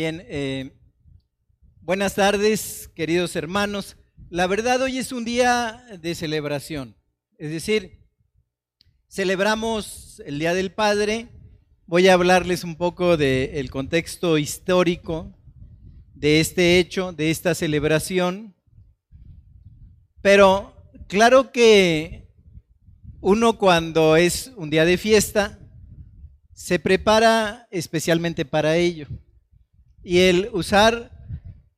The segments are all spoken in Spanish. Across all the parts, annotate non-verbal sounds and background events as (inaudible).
Bien, eh, buenas tardes, queridos hermanos. La verdad, hoy es un día de celebración. Es decir, celebramos el Día del Padre. Voy a hablarles un poco del contexto histórico de este hecho, de esta celebración. Pero claro que uno cuando es un día de fiesta, se prepara especialmente para ello. Y el usar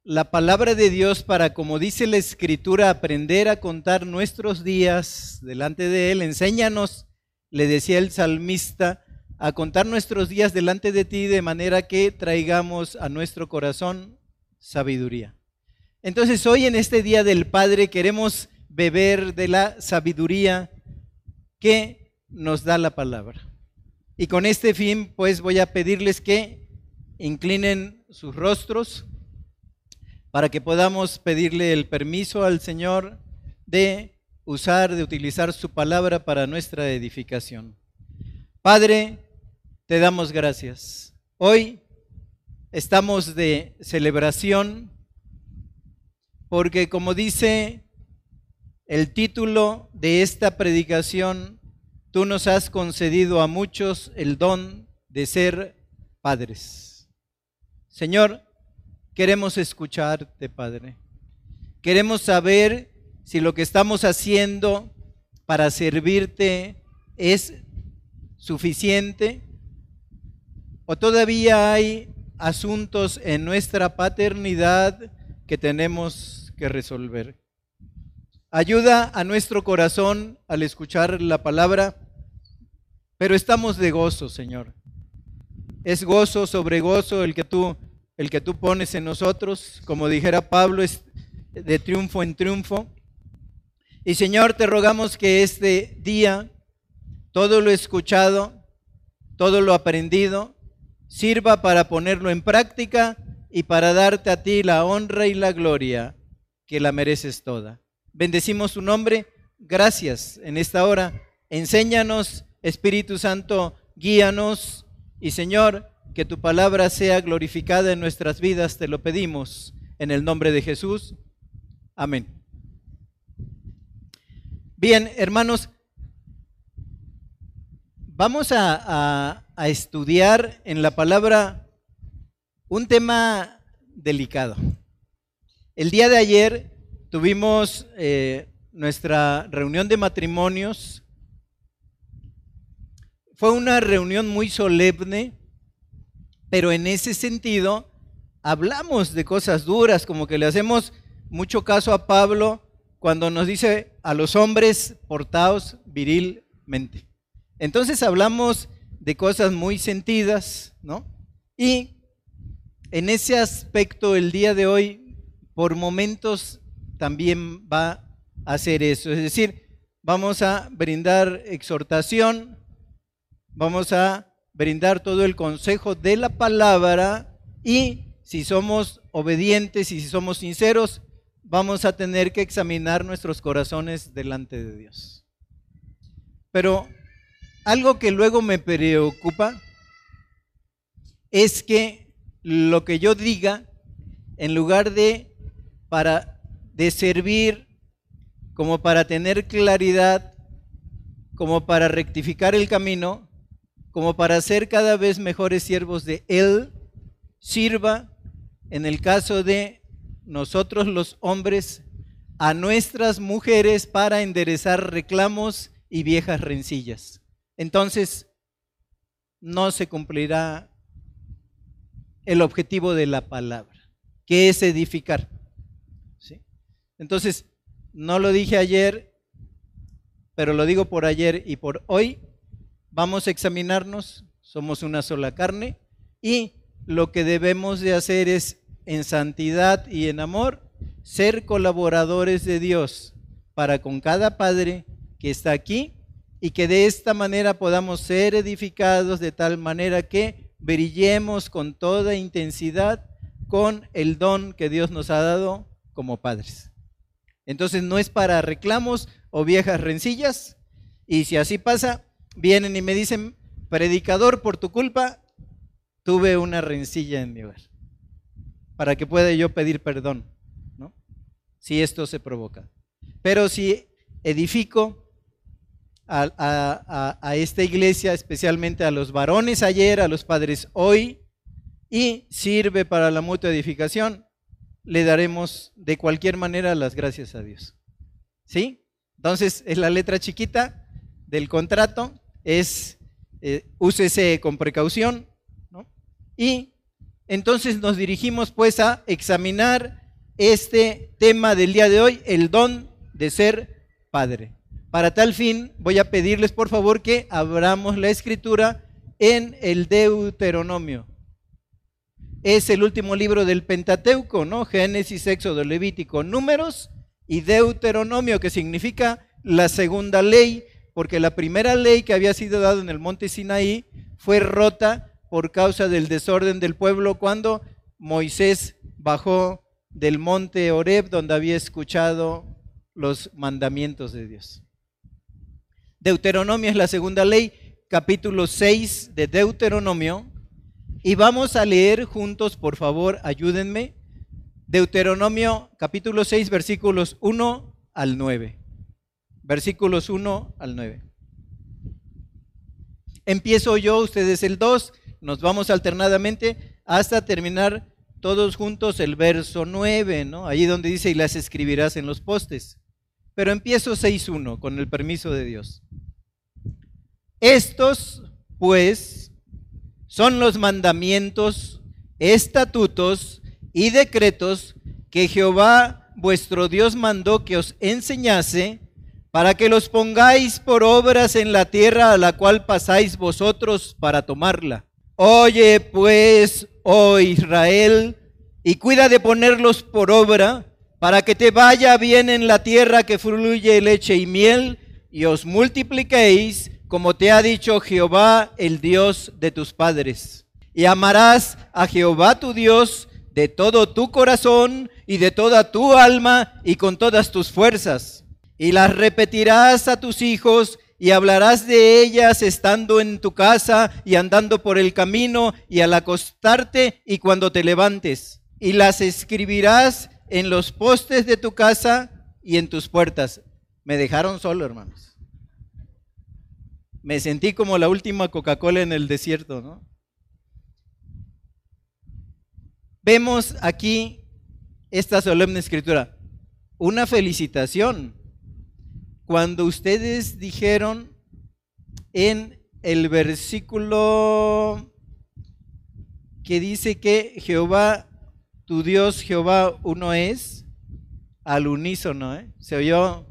la palabra de Dios para, como dice la Escritura, aprender a contar nuestros días delante de Él. Enséñanos, le decía el salmista, a contar nuestros días delante de ti de manera que traigamos a nuestro corazón sabiduría. Entonces hoy en este Día del Padre queremos beber de la sabiduría que nos da la palabra. Y con este fin, pues voy a pedirles que inclinen sus rostros para que podamos pedirle el permiso al Señor de usar, de utilizar su palabra para nuestra edificación. Padre, te damos gracias. Hoy estamos de celebración porque como dice el título de esta predicación, tú nos has concedido a muchos el don de ser padres. Señor, queremos escucharte, Padre. Queremos saber si lo que estamos haciendo para servirte es suficiente o todavía hay asuntos en nuestra paternidad que tenemos que resolver. Ayuda a nuestro corazón al escuchar la palabra, pero estamos de gozo, Señor. Es gozo sobre gozo el que tú el que tú pones en nosotros, como dijera Pablo, es de triunfo en triunfo. Y Señor, te rogamos que este día todo lo escuchado, todo lo aprendido, sirva para ponerlo en práctica y para darte a ti la honra y la gloria que la mereces toda. Bendecimos tu nombre. Gracias en esta hora. Enséñanos, Espíritu Santo, guíanos. Y Señor, que tu palabra sea glorificada en nuestras vidas, te lo pedimos en el nombre de Jesús. Amén. Bien, hermanos, vamos a, estudiar en la palabra un tema delicado. El día de ayer tuvimos eh, nuestra reunión de matrimonios. Fue una reunión muy solemne, pero en ese sentido hablamos de cosas duras, como que le hacemos mucho caso a Pablo cuando nos dice a los hombres portaos virilmente. Entonces hablamos de cosas muy sentidas, ¿no? Y en ese aspecto el día de hoy, por momentos, también va a hacer eso. Es decir, vamos a brindar exhortación, vamos a brindar todo el consejo de la palabra y si somos obedientes y si somos sinceros, vamos a tener que examinar nuestros corazones delante de Dios. Pero algo que luego me preocupa es que lo que yo diga, en lugar de para de servir como para tener claridad, como para rectificar el camino, como para ser cada vez mejores siervos de Él, sirva, en el caso de nosotros los hombres, a nuestras mujeres para enderezar reclamos y viejas rencillas. Entonces, no se cumplirá el objetivo de la palabra, que es edificar. Entonces, no lo dije ayer, pero lo digo por ayer y por hoy, vamos a examinarnos, somos una sola carne y lo que debemos de hacer es en santidad y en amor ser colaboradores de Dios para con cada padre que está aquí y que de esta manera podamos ser edificados de tal manera que brillemos con toda intensidad con el don que Dios nos ha dado como padres. Entonces no es para reclamos o viejas rencillas y si así pasa, vienen y me dicen, predicador, por tu culpa tuve una rencilla en mi hogar. para que pueda yo pedir perdón, ¿no? Si esto se provoca. Pero si edifico a, a, esta iglesia, especialmente a los varones ayer, a los padres hoy, y sirve para la mutua edificación, le daremos de cualquier manera las gracias a Dios. ¿Sí? Entonces, es la letra chiquita del contrato, es eh, úsese con precaución, ¿no? Y entonces nos dirigimos pues a examinar este tema del día de hoy, el don de ser padre. Para tal fin, voy a pedirles por favor que abramos la escritura en el Deuteronomio. Es el último libro del Pentateuco, ¿no? Génesis, Éxodo, Levítico, Números y Deuteronomio, que significa la segunda ley, porque la primera ley que había sido dada en el monte Sinaí fue rota por causa del desorden del pueblo cuando Moisés bajó del monte Horeb donde había escuchado los mandamientos de Dios. Deuteronomio es la segunda ley, capítulo 6 de Deuteronomio. Y vamos a leer juntos, por favor, ayúdenme. Deuteronomio capítulo 6, versículos 1 al 9. Versículos 1 al 9. Empiezo yo, ustedes el 2, nos vamos alternadamente hasta terminar todos juntos el verso 9, ¿no? Ahí donde dice, y las escribirás en los postes. Pero empiezo 6.1 con el permiso de Dios. Estos, pues, son los mandamientos, estatutos y decretos que Jehová vuestro Dios mandó que os enseñase para que los pongáis por obras en la tierra a la cual pasáis vosotros para tomarla. Oye pues, oh Israel, y cuida de ponerlos por obra para que te vaya bien en la tierra que fluye leche y miel, y os multipliquéis, como te ha dicho Jehová, el Dios de tus padres. Y amarás a Jehová tu Dios de todo tu corazón y de toda tu alma y con todas tus fuerzas. Y las repetirás a tus hijos y hablarás de ellas estando en tu casa y andando por el camino y al acostarte y cuando te levantes. Y las escribirás en los postes de tu casa y en tus puertas. Me dejaron solo, hermanos. Me sentí como la última Coca-Cola en el desierto, ¿no? Vemos aquí esta solemne escritura. Una felicitación. Cuando ustedes dijeron en el versículo que dice que Jehová tu Dios Jehová uno es, al unísono, ¿eh? se oyó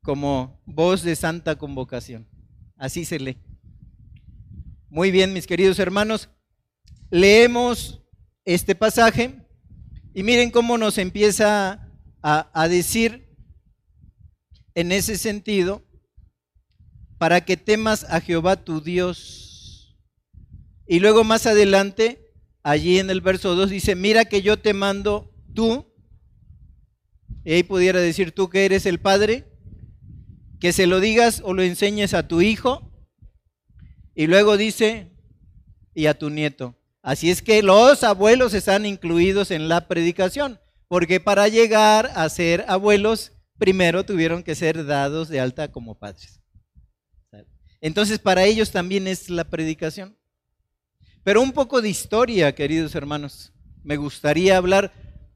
como voz de santa convocación. Así se lee. Muy bien, mis queridos hermanos, leemos este pasaje y miren cómo nos empieza a, a decir en ese sentido, para que temas a Jehová tu Dios. Y luego más adelante allí en el verso 2 dice, mira que yo te mando tú, y ahí pudiera decir tú que eres el padre, que se lo digas o lo enseñes a tu hijo, y luego dice, y a tu nieto. Así es que los abuelos están incluidos en la predicación, porque para llegar a ser abuelos, primero tuvieron que ser dados de alta como padres. Entonces, para ellos también es la predicación. Pero un poco de historia, queridos hermanos. Me gustaría hablar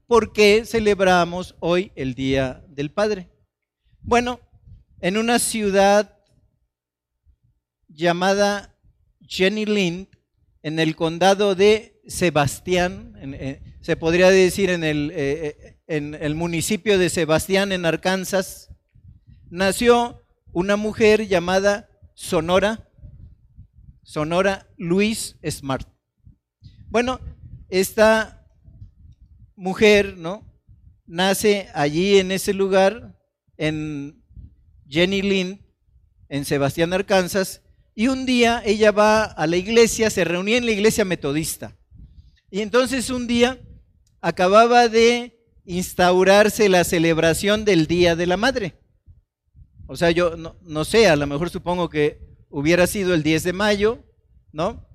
por qué celebramos hoy el Día del Padre. Bueno, en una ciudad llamada Jenny Lind, en el condado de Sebastián, eh, se podría decir en el, eh, eh, en el municipio de Sebastián, en Arkansas, nació una mujer llamada Sonora Sonora Luis Smart. Bueno, esta mujer, ¿no? Nace allí en ese lugar, en Jenny Lynn, en Sebastián, Arkansas, y un día ella va a la iglesia, se reunía en la iglesia metodista. Y entonces un día acababa de instaurarse la celebración del Día de la Madre. O sea, yo no, no sé, a lo mejor supongo que hubiera sido el 10 de mayo, ¿no?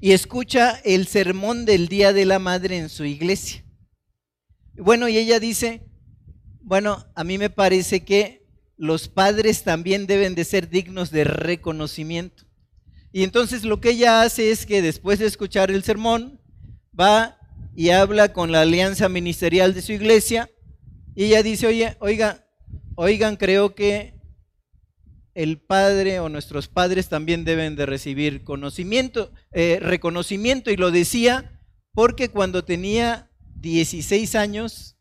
y escucha el sermón del Día de la Madre en su iglesia. Bueno, y ella dice, bueno, a mí me parece que los padres también deben de ser dignos de reconocimiento. Y entonces lo que ella hace es que después de escuchar el sermón, va y habla con la alianza ministerial de su iglesia y ella dice, oye, oiga, oigan, creo que el padre o nuestros padres también deben de recibir conocimiento, eh, reconocimiento. Y lo decía porque cuando tenía 16 años,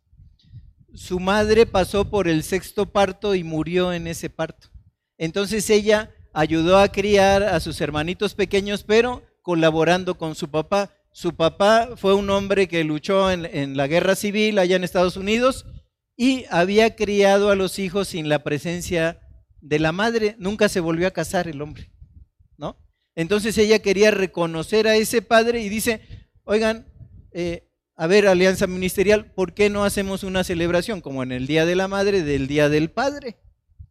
su madre pasó por el sexto parto y murió en ese parto. Entonces ella ayudó a criar a sus hermanitos pequeños, pero colaborando con su papá. Su papá fue un hombre que luchó en, la guerra civil allá en Estados Unidos y había criado a los hijos sin la presencia de la madre, nunca se volvió a casar el hombre, ¿no? Entonces ella quería reconocer a ese padre y dice, oigan, eh, a ver, alianza ministerial, ¿por qué no hacemos una celebración como en el Día de la Madre del Día del Padre?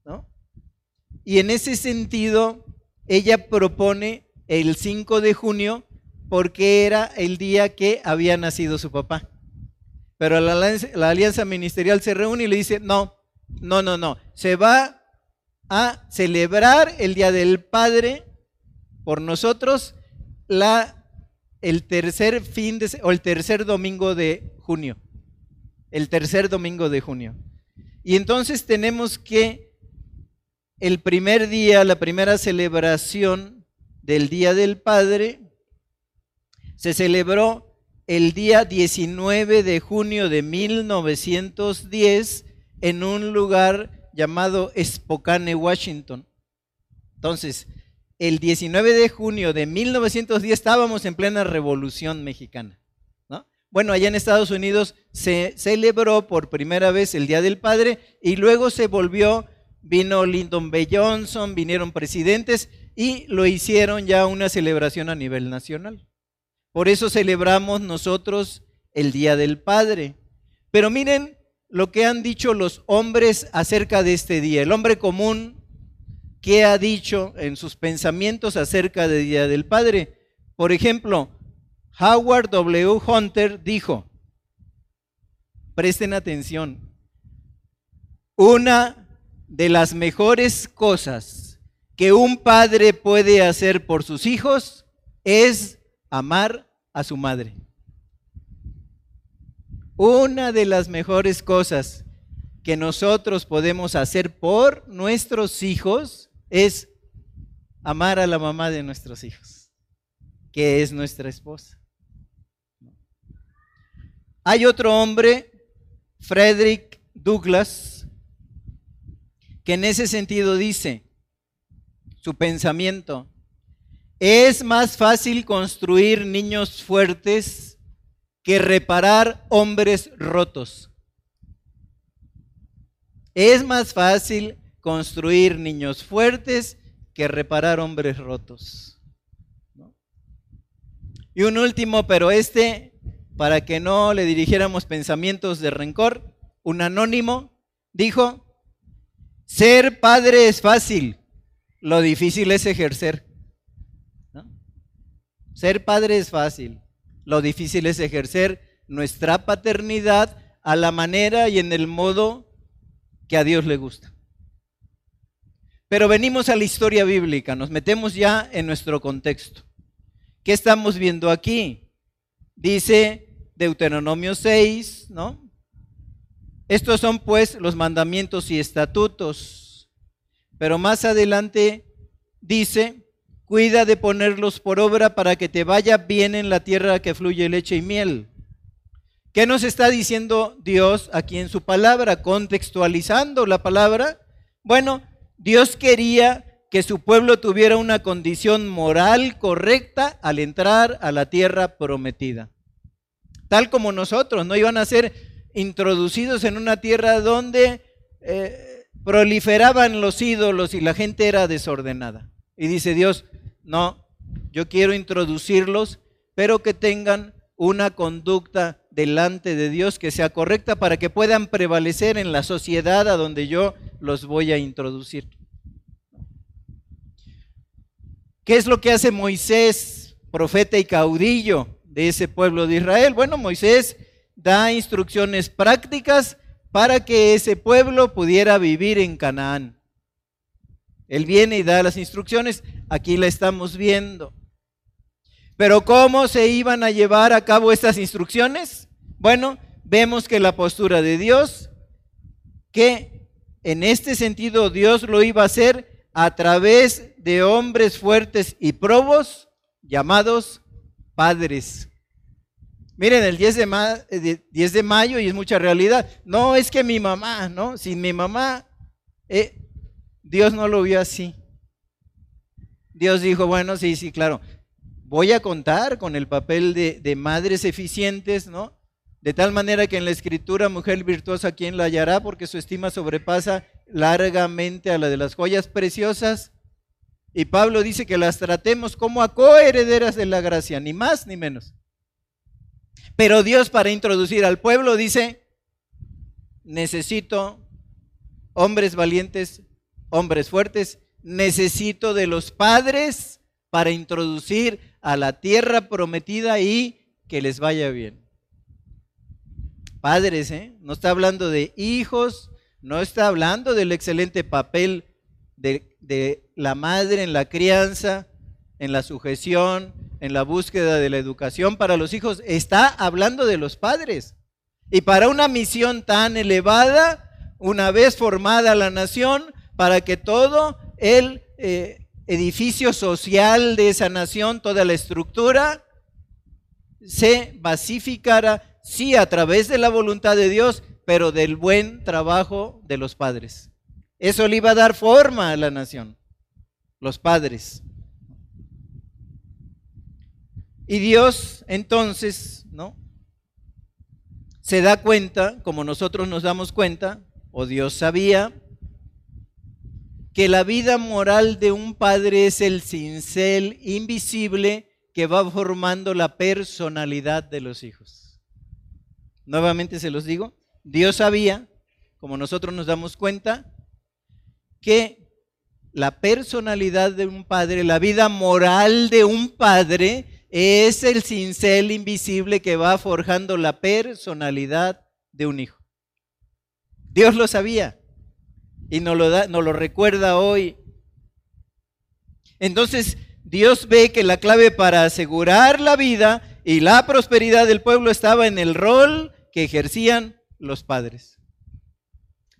¿no? Y en ese sentido, ella propone el 5 de junio porque era el día que había nacido su papá. Pero la, alianza ministerial se reúne y le dice, no, no, no, no, se va a celebrar el Día del Padre por nosotros la, el tercer fin de, o el tercer domingo de junio. El tercer domingo de junio. Y entonces tenemos que el primer día, la primera celebración del Día del Padre, se celebró el día 19 de junio de 1910 en un lugar llamado Spokane, Washington. Entonces, el 19 de junio de 1910 estábamos en plena revolución mexicana. ¿no? Bueno, allá en Estados Unidos se celebró por primera vez el Día del Padre y luego se volvió, vino Lyndon B. Johnson, vinieron presidentes y lo hicieron ya una celebración a nivel nacional. Por eso celebramos nosotros el Día del Padre. Pero miren lo que han dicho los hombres acerca de este día. El hombre común, ¿qué ha dicho en sus pensamientos acerca del Día del Padre? Por ejemplo, Howard W. Hunter dijo, presten atención, una de las mejores cosas que un padre puede hacer por sus hijos es amar a su madre. Una de las mejores cosas que nosotros podemos hacer por nuestros hijos es amar a la mamá de nuestros hijos, que es nuestra esposa. Hay otro hombre, Frederick Douglass, que en ese sentido dice, su pensamiento, es más fácil construir niños fuertes que reparar hombres rotos. Es más fácil construir niños fuertes que reparar hombres rotos. Y un último, pero este, para que no le dirigiéramos pensamientos de rencor, un anónimo dijo, ser padre es fácil, lo difícil es ejercer. Ser padre es fácil, lo difícil es ejercer nuestra paternidad a la manera y en el modo que a Dios le gusta. Pero venimos a la historia bíblica, nos metemos ya en nuestro contexto. ¿Qué estamos viendo aquí? Dice Deuteronomio 6, ¿no? Estos son pues los mandamientos y estatutos. Pero más adelante dice, Cuida de ponerlos por obra para que te vaya bien en la tierra que fluye leche y miel. ¿Qué nos está diciendo Dios aquí en su palabra? Contextualizando la palabra. Bueno, Dios quería que su pueblo tuviera una condición moral correcta al entrar a la tierra prometida. Tal como nosotros, no iban a ser introducidos en una tierra donde eh, proliferaban los ídolos y la gente era desordenada. Y dice Dios, no, yo quiero introducirlos, pero que tengan una conducta delante de Dios que sea correcta para que puedan prevalecer en la sociedad a donde yo los voy a introducir. ¿Qué es lo que hace Moisés profeta y caudillo de ese pueblo de Israel. Bueno, Moisés da instrucciones prácticas para que ese pueblo pudiera vivir en Canaán. Él viene y da las instrucciones, aquí la estamos viendo. Pero ¿cómo se iban a llevar a cabo estas instrucciones? Bueno, vemos que la postura de Dios, que en este sentido Dios lo iba a hacer a través de hombres fuertes y probos llamados padres. Miren, el 10 de, 10 de, mayo y es mucha realidad. No es que mi mamá, ¿no? Sin mi mamá, eh, Dios no lo vio así. Dios dijo, bueno, sí, sí, claro, voy a contar con el papel de, madres eficientes, ¿no? De tal manera que en la escritura, mujer virtuosa, ¿quién la hallará? Porque su estima sobrepasa largamente a la de las joyas preciosas. Y Pablo dice que las tratemos como a coherederas de la gracia, ni más ni menos. Pero Dios para introducir al pueblo dice, necesito hombres valientes, hombres fuertes, necesito de los padres para introducir a la tierra prometida y que les vaya bien. Padres, ¿eh? No está hablando de hijos, no está hablando del excelente papel de, la madre en la crianza, en la sujeción, en la búsqueda de la educación para los hijos, está hablando de los padres. Y para una misión tan elevada, una vez formada la nación, para que todo el eh, edificio social de esa nación, toda la estructura, se basificara, sí, a través de la voluntad de Dios, pero del buen trabajo de los padres. Eso le iba a dar forma a la nación, los padres. Y Dios entonces, ¿no? Se da cuenta, como nosotros nos damos cuenta, o Dios sabía, que la vida moral de un padre es el cincel invisible que va formando la personalidad de los hijos. Nuevamente se los digo, Dios sabía, como nosotros nos damos cuenta, que la personalidad de un padre, la vida moral de un padre, es el cincel invisible que va forjando la personalidad de un hijo. Dios lo sabía y nos lo, da, nos lo recuerda hoy. Entonces, Dios ve que la clave para asegurar la vida y la prosperidad del pueblo estaba en el rol que ejercían los padres.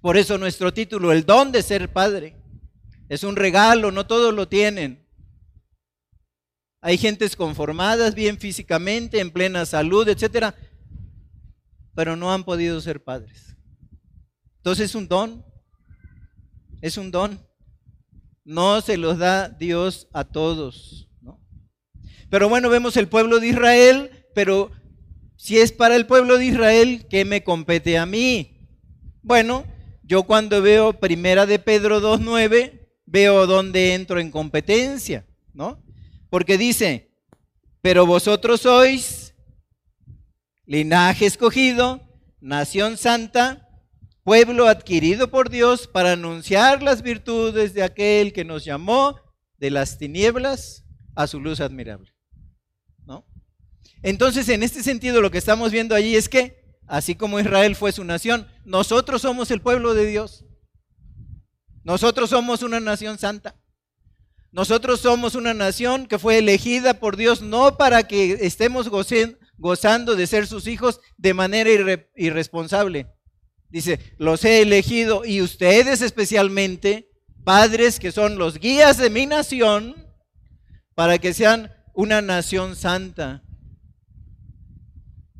Por eso nuestro título, el don de ser padre, es un regalo, no todos lo tienen. Hay gentes conformadas bien físicamente, en plena salud, etcétera, pero no han podido ser padres. Entonces es un don. Es un don. No se los da Dios a todos. Pero bueno, vemos el pueblo de Israel, pero si es para el pueblo de Israel, ¿qué me compete a mí? Bueno, yo cuando veo Primera de Pedro 2.9, veo dónde entro en competencia, ¿no? Porque dice, pero vosotros sois linaje escogido, nación santa, pueblo adquirido por Dios para anunciar las virtudes de aquel que nos llamó de las tinieblas a su luz admirable. ¿No? Entonces, en este sentido, lo que estamos viendo allí es que, así como Israel fue su nación, nosotros somos el pueblo de Dios. Nosotros somos una nación santa. Nosotros somos una nación que fue elegida por Dios no para que estemos gozando de ser sus hijos de manera irresponsable. Dice, los he elegido y ustedes especialmente, padres que son los guías de mi nación, para que sean una nación santa.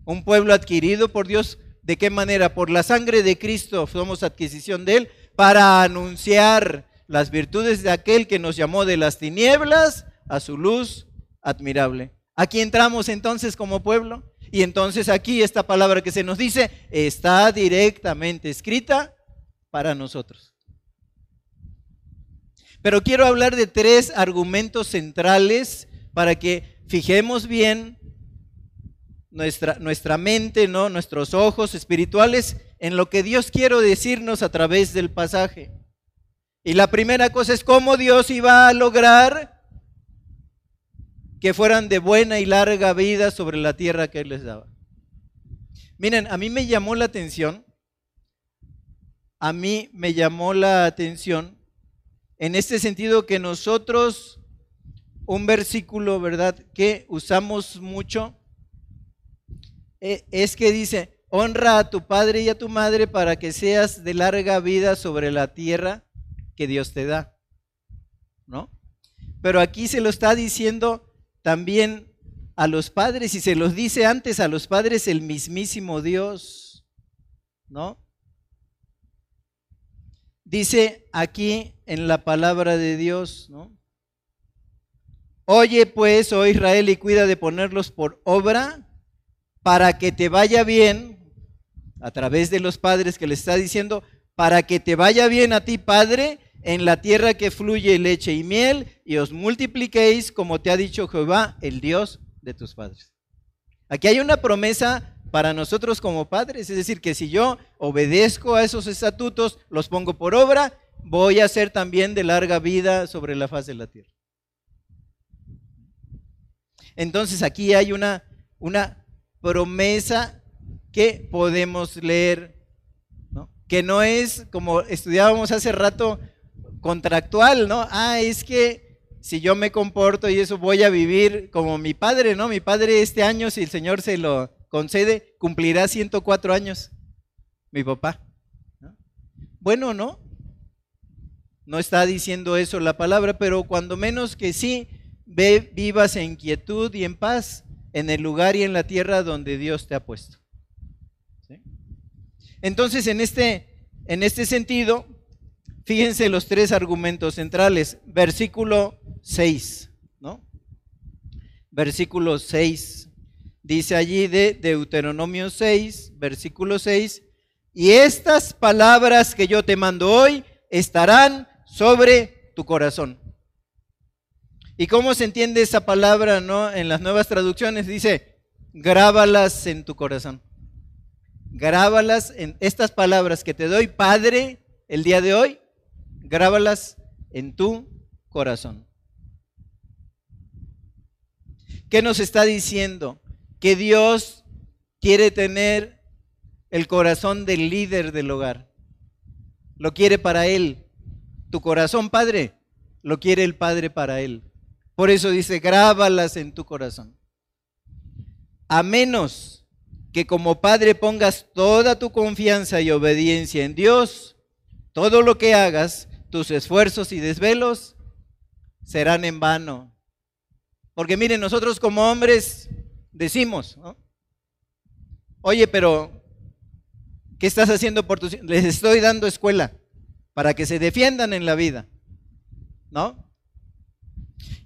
Un pueblo adquirido por Dios. ¿De qué manera? Por la sangre de Cristo somos adquisición de Él para anunciar las virtudes de aquel que nos llamó de las tinieblas a su luz admirable. Aquí entramos entonces como pueblo y entonces aquí esta palabra que se nos dice está directamente escrita para nosotros. Pero quiero hablar de tres argumentos centrales para que fijemos bien nuestra, nuestra mente, ¿no? nuestros ojos espirituales en lo que Dios quiere decirnos a través del pasaje. Y la primera cosa es cómo Dios iba a lograr que fueran de buena y larga vida sobre la tierra que Él les daba. Miren, a mí me llamó la atención, a mí me llamó la atención en este sentido que nosotros, un versículo, ¿verdad?, que usamos mucho, e, es que dice, honra a tu padre y a tu madre para que seas de larga vida sobre la tierra que Dios te da. ¿No? Pero aquí se lo está diciendo también a los padres y se los dice antes a los padres el mismísimo Dios. ¿No? Dice aquí en la palabra de Dios, ¿no? Oye pues, oh Israel, y cuida de ponerlos por obra para que te vaya bien, a través de los padres que le está diciendo, para que te vaya bien a ti, Padre, en la tierra que fluye leche y miel, y os multipliquéis como te ha dicho Jehová, el Dios de tus padres. Aquí hay una promesa para nosotros como padres, es decir, que si yo obedezco a esos estatutos, los pongo por obra, voy a ser también de larga vida sobre la faz de la tierra. Entonces aquí hay una, una promesa que podemos leer, que no es como estudiábamos hace rato contractual, ¿no? Ah, es que si yo me comporto y eso voy a vivir como mi padre, ¿no? Mi padre este año, si el Señor se lo concede, cumplirá 104 años, mi papá. Bueno, ¿no? No está diciendo eso la palabra, pero cuando menos que sí, ve, vivas en quietud y en paz en el lugar y en la tierra donde Dios te ha puesto. Entonces, en este, en este sentido, fíjense los tres argumentos centrales. Versículo 6, ¿no? Versículo 6. Dice allí de Deuteronomio 6, versículo 6, y estas palabras que yo te mando hoy estarán sobre tu corazón. ¿Y cómo se entiende esa palabra no? en las nuevas traducciones? Dice, grábalas en tu corazón. Grábalas en estas palabras que te doy, Padre, el día de hoy, grábalas en tu corazón. ¿Qué nos está diciendo? Que Dios quiere tener el corazón del líder del hogar. Lo quiere para Él. Tu corazón, Padre, lo quiere el Padre para Él. Por eso dice, grábalas en tu corazón. A menos que como padre pongas toda tu confianza y obediencia en Dios, todo lo que hagas, tus esfuerzos y desvelos, serán en vano. Porque miren, nosotros como hombres decimos, oye, pero ¿qué estás haciendo por tus Les estoy dando escuela para que se defiendan en la vida, ¿no?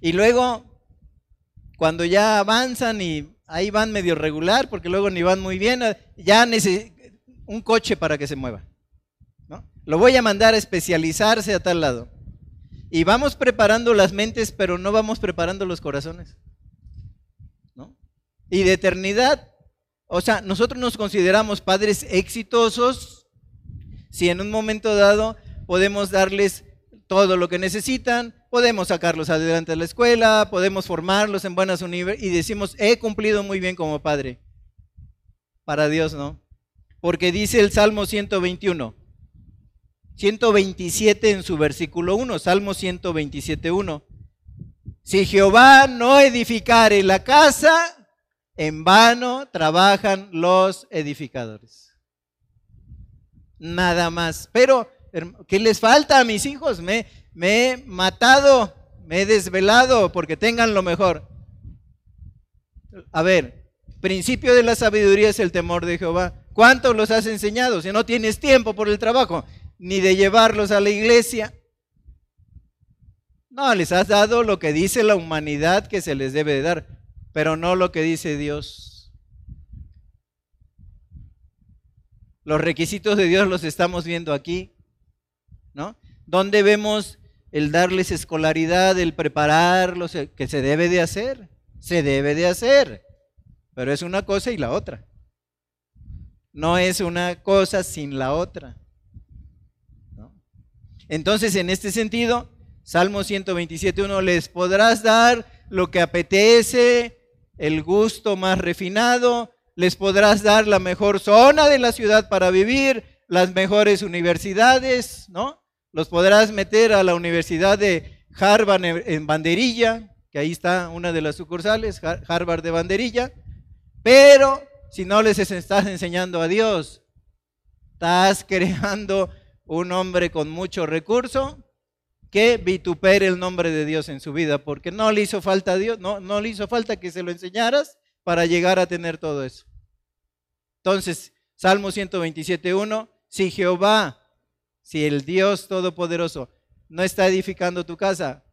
Y luego, cuando ya avanzan y ahí van medio regular, porque luego ni van muy bien, ya necesitan un coche para que se mueva. Lo voy a mandar a especializarse a tal lado. Y vamos preparando las mentes, pero no vamos preparando los corazones. ¿no? Y de eternidad, o sea, nosotros nos consideramos padres exitosos si en un momento dado podemos darles todo lo que necesitan, podemos sacarlos adelante de la escuela, podemos formarlos en buenas universidades y decimos, he cumplido muy bien como padre. Para Dios no. Porque dice el Salmo 121, 127 en su versículo 1, Salmo 127, 1. Si Jehová no edificare la casa, en vano trabajan los edificadores. Nada más. Pero, ¿qué les falta a mis hijos? Me, me he matado, me he desvelado porque tengan lo mejor. A ver, principio de la sabiduría es el temor de Jehová. ¿Cuántos los has enseñado? Si no tienes tiempo por el trabajo, ni de llevarlos a la iglesia. No, les has dado lo que dice la humanidad que se les debe de dar, pero no lo que dice Dios. Los requisitos de Dios los estamos viendo aquí, ¿no? Donde vemos el darles escolaridad, el prepararlos, que se debe de hacer, se debe de hacer, pero es una cosa y la otra. No es una cosa sin la otra. Entonces, en este sentido, Salmo 127.1, les podrás dar lo que apetece, el gusto más refinado, les podrás dar la mejor zona de la ciudad para vivir, las mejores universidades, ¿no? Los podrás meter a la Universidad de Harvard en Banderilla, que ahí está una de las sucursales, Harvard de Banderilla, pero si no les estás enseñando a Dios, estás (laughs) creando un hombre con mucho recurso que vitupere el nombre de Dios en su vida, porque no le hizo falta a Dios, no, no le hizo falta que se lo enseñaras para llegar a tener todo eso. Entonces, Salmo 127.1, si Jehová, si el Dios Todopoderoso no está edificando tu casa,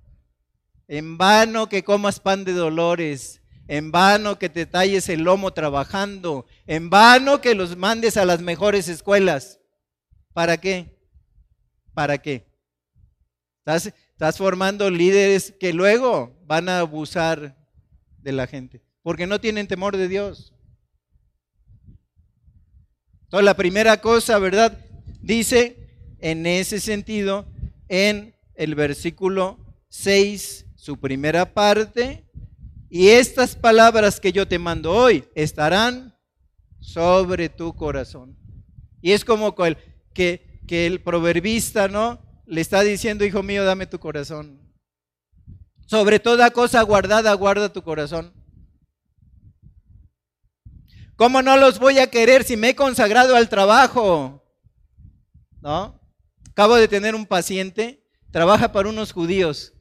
en vano que comas pan de dolores, en vano que te talles el lomo trabajando, en vano que los mandes a las mejores escuelas. ¿Para qué? ¿Para qué? Estás, formando líderes que luego van a abusar de la gente, porque no tienen temor de Dios. Entonces, la primera cosa, ¿verdad? Dice en ese sentido, en el versículo 6, su primera parte, y estas palabras que yo te mando hoy estarán sobre tu corazón. Y es como que, que el proverbista, ¿no? le está diciendo, hijo mío, dame tu corazón. Sobre toda cosa guardada, guarda tu corazón. ¿Cómo no los voy a querer si me he consagrado al trabajo? ¿No? Acabo de tener un paciente, trabaja para unos judíos.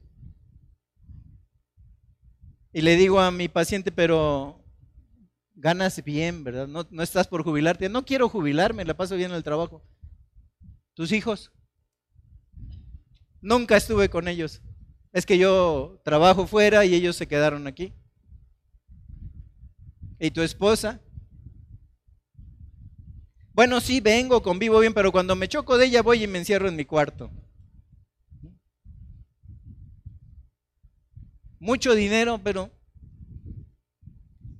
Y le digo a mi paciente, pero ganas bien, ¿verdad? No, estás por jubilarte. No quiero jubilarme, la paso bien en el trabajo. ¿Tus hijos? Nunca estuve con ellos. Es que yo trabajo fuera y ellos se quedaron aquí. ¿Y tu esposa? Bueno, sí, vengo, convivo bien, pero cuando me choco de ella voy y me encierro en mi cuarto. Mucho dinero, pero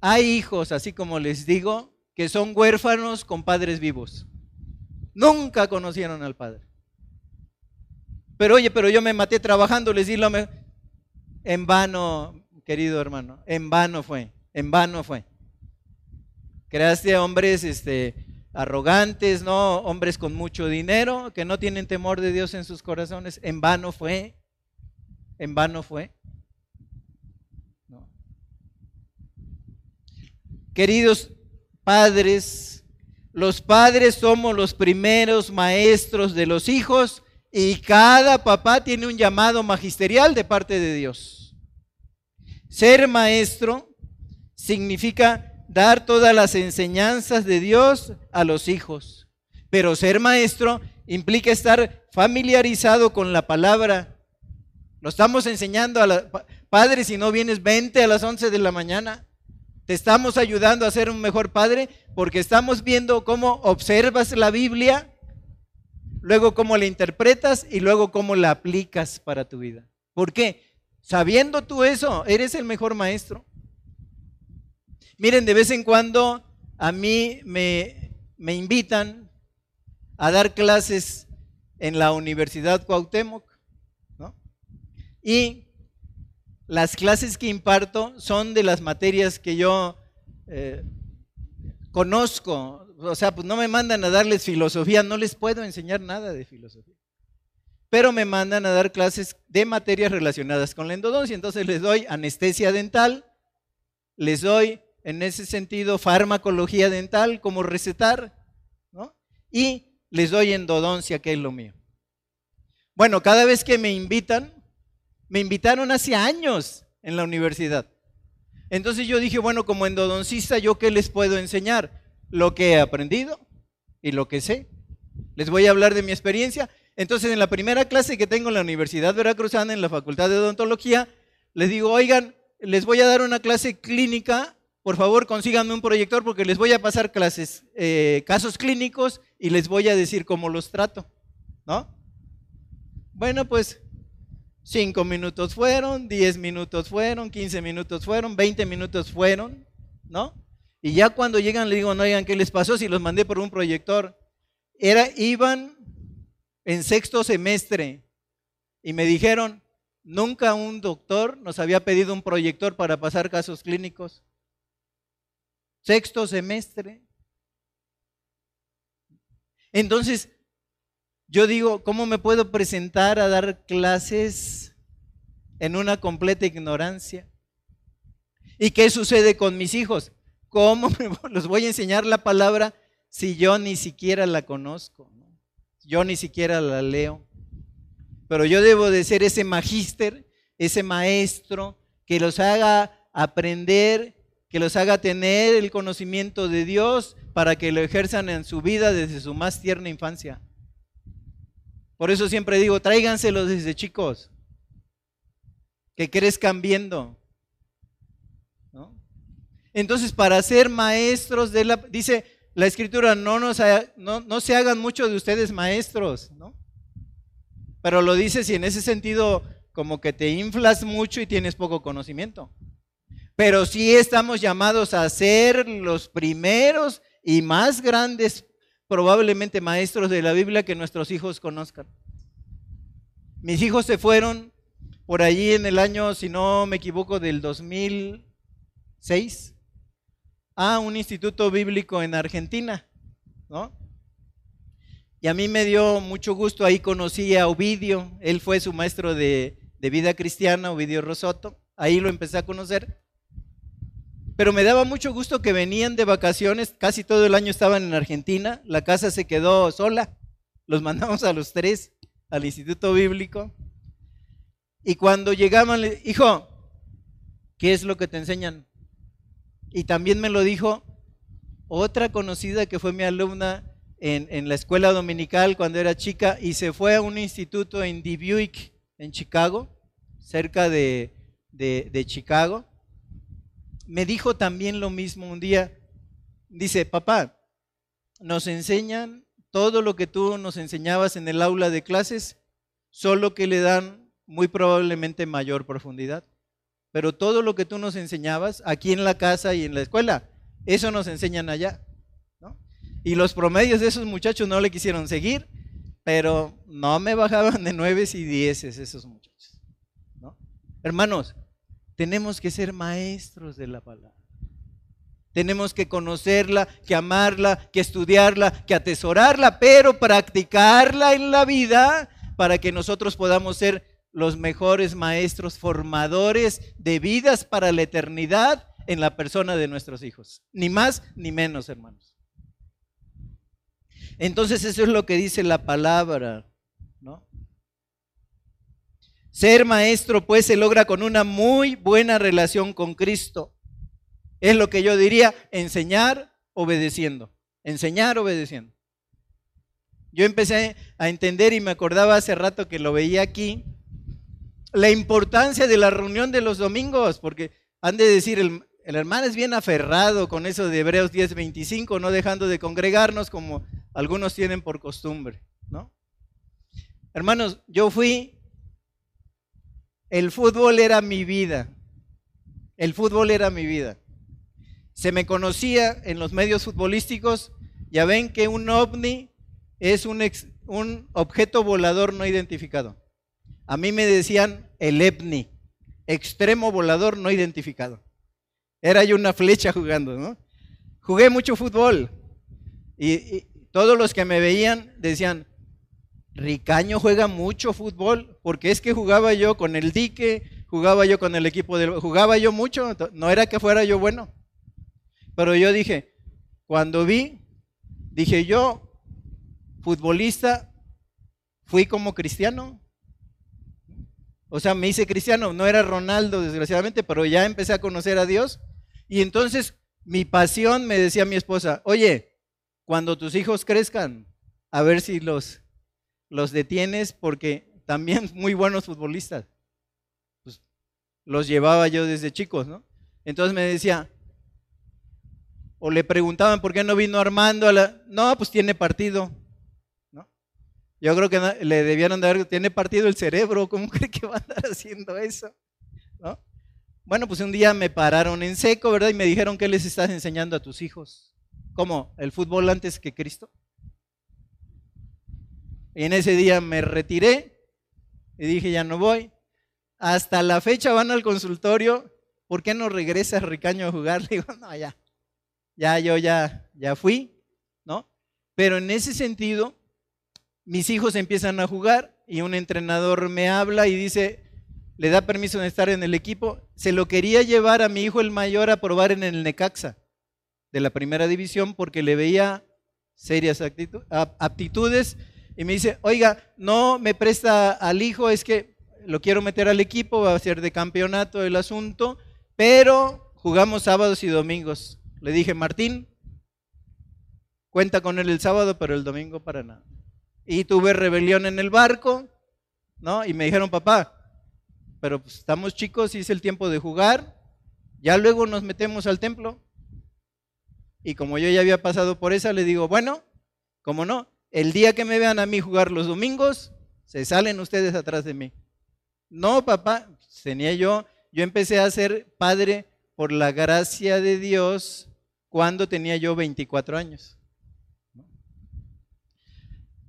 hay hijos, así como les digo, que son huérfanos con padres vivos. Nunca conocieron al padre. Pero oye, pero yo me maté trabajando, les di lo mejor. En vano, querido hermano, en vano fue, en vano fue. Creaste hombres este, arrogantes, ¿no? Hombres con mucho dinero, que no tienen temor de Dios en sus corazones. En vano fue, en vano fue. Queridos padres, los padres somos los primeros maestros de los hijos y cada papá tiene un llamado magisterial de parte de Dios. Ser maestro significa dar todas las enseñanzas de Dios a los hijos. Pero ser maestro implica estar familiarizado con la palabra. Lo estamos enseñando a los padres, si no vienes 20 a las 11 de la mañana. Te estamos ayudando a ser un mejor padre porque estamos viendo cómo observas la Biblia luego cómo la interpretas y luego cómo la aplicas para tu vida. ¿Por qué? Sabiendo tú eso, eres el mejor maestro. Miren, de vez en cuando a mí me, me invitan a dar clases en la Universidad Cuauhtémoc, ¿no? Y las clases que imparto son de las materias que yo eh, conozco, o sea, pues no me mandan a darles filosofía, no les puedo enseñar nada de filosofía. Pero me mandan a dar clases de materias relacionadas con la endodoncia. Entonces les doy anestesia dental, les doy en ese sentido farmacología dental, como recetar, ¿no? Y les doy endodoncia, que es lo mío. Bueno, cada vez que me invitan, me invitaron hace años en la universidad. Entonces yo dije, bueno, como endodoncista, ¿yo qué les puedo enseñar? lo que he aprendido y lo que sé. Les voy a hablar de mi experiencia. Entonces, en la primera clase que tengo en la Universidad Veracruzana, en la Facultad de Odontología, les digo, oigan, les voy a dar una clase clínica, por favor consíganme un proyector porque les voy a pasar clases, eh, casos clínicos y les voy a decir cómo los trato, ¿no? Bueno, pues cinco minutos fueron, diez minutos fueron, quince minutos fueron, veinte minutos fueron, ¿no? Y ya cuando llegan le digo, no oigan, ¿qué les pasó si los mandé por un proyector? Era, iban en sexto semestre y me dijeron, Nunca un doctor nos había pedido un proyector para pasar casos clínicos. Sexto semestre. Entonces, yo digo, ¿cómo me puedo presentar a dar clases en una completa ignorancia? ¿Y qué sucede con mis hijos? ¿Cómo los voy a enseñar la palabra si yo ni siquiera la conozco? Yo ni siquiera la leo. Pero yo debo de ser ese magíster, ese maestro que los haga aprender, que los haga tener el conocimiento de Dios para que lo ejerzan en su vida desde su más tierna infancia. Por eso siempre digo, tráiganselos desde chicos, que crezcan viendo. Entonces, para ser maestros de la, dice la escritura, no, no, no se hagan muchos de ustedes maestros, ¿no? Pero lo dice si en ese sentido como que te inflas mucho y tienes poco conocimiento. Pero sí estamos llamados a ser los primeros y más grandes, probablemente maestros de la Biblia que nuestros hijos conozcan. Mis hijos se fueron por allí en el año, si no me equivoco, del 2006 a un instituto bíblico en Argentina, ¿no? Y a mí me dio mucho gusto, ahí conocí a Ovidio, él fue su maestro de, vida cristiana, Ovidio Rosoto, ahí lo empecé a conocer. Pero me daba mucho gusto que venían de vacaciones, casi todo el año estaban en Argentina, la casa se quedó sola, los mandamos a los tres al Instituto Bíblico. Y cuando llegaban, hijo, ¿qué es lo que te enseñan? Y también me lo dijo otra conocida que fue mi alumna en, la escuela dominical cuando era chica y se fue a un instituto en Dubuque, en Chicago, cerca de, de Chicago. Me dijo también lo mismo un día. Dice, papá, nos enseñan todo lo que tú nos enseñabas en el aula de clases, solo que le dan muy probablemente mayor profundidad. Pero todo lo que tú nos enseñabas aquí en la casa y en la escuela, eso nos enseñan allá. Y los promedios de esos muchachos no le quisieron seguir, pero no me bajaban de nueve y dieces esos muchachos. Hermanos, tenemos que ser maestros de la palabra. Tenemos que conocerla, que amarla, que estudiarla, que atesorarla, pero practicarla en la vida para que nosotros podamos ser los mejores maestros formadores de vidas para la eternidad en la persona de nuestros hijos. Ni más ni menos, hermanos. Entonces eso es lo que dice la palabra. Ser maestro pues se logra con una muy buena relación con Cristo. Es lo que yo diría, enseñar obedeciendo, enseñar obedeciendo. Yo empecé a entender y me acordaba hace rato que lo veía aquí, la importancia de la reunión de los domingos, porque han de decir, el, el hermano es bien aferrado con eso de Hebreos 10:25, no dejando de congregarnos como algunos tienen por costumbre, ¿no? Hermanos, yo fui, el fútbol era mi vida, el fútbol era mi vida. Se me conocía en los medios futbolísticos, ya ven que un ovni es un, un objeto volador no identificado. A mí me decían el EPNI, extremo volador no identificado. Era yo una flecha jugando, ¿no? Jugué mucho fútbol y, todos los que me veían decían, Ricaño juega mucho fútbol, porque es que jugaba yo con el dique, jugaba yo con el equipo del... Jugaba yo mucho, no era que fuera yo bueno. Pero yo dije, cuando vi, dije yo, futbolista, fui como cristiano. O sea, me hice cristiano, no era Ronaldo desgraciadamente, pero ya empecé a conocer a Dios. Y entonces mi pasión me decía mi esposa, oye, cuando tus hijos crezcan, a ver si los, los detienes, porque también (laughs) muy buenos futbolistas. Pues, los llevaba yo desde chicos, ¿no? Entonces me decía, o le preguntaban por qué no vino Armando a la... No, pues tiene partido. ¿no? Yo creo que le debieron dar, tiene partido el cerebro, ¿cómo (laughs) cree que va a andar haciendo eso? ¿No? Bueno, pues un día me pararon en seco, ¿verdad? Y me dijeron, ¿qué les estás enseñando a tus hijos? ¿Cómo? ¿El fútbol antes que Cristo? En ese día me retiré y dije, ya no voy. hasta la fecha van al consultorio, ¿por qué no regresa Ricaño a jugar? (laughs) Le digo, no, ya, ya yo ya, ya fui, ¿no? Pero en ese sentido, mis hijos empiezan a jugar y un entrenador me habla y dice, le da permiso de estar en el equipo, se lo quería llevar a mi hijo el mayor a probar en el Necaxa de la primera división porque le veía serias aptitudes y me dice, oiga, no me presta al hijo, es que lo quiero meter al equipo, va a ser de campeonato el asunto, pero jugamos sábados y domingos. Le dije, Martín, cuenta con él el sábado, pero el domingo para nada. Y tuve rebelión en el barco, ¿no? Y me dijeron, papá, pero pues, estamos chicos y es el tiempo de jugar, ya luego nos metemos al templo. Y como yo ya había pasado por esa, le digo, bueno, como no, el día que me vean a mí jugar los domingos, se salen ustedes atrás de mí. No, papá, tenía yo, yo empecé a ser padre por la gracia de Dios cuando tenía yo 24 años.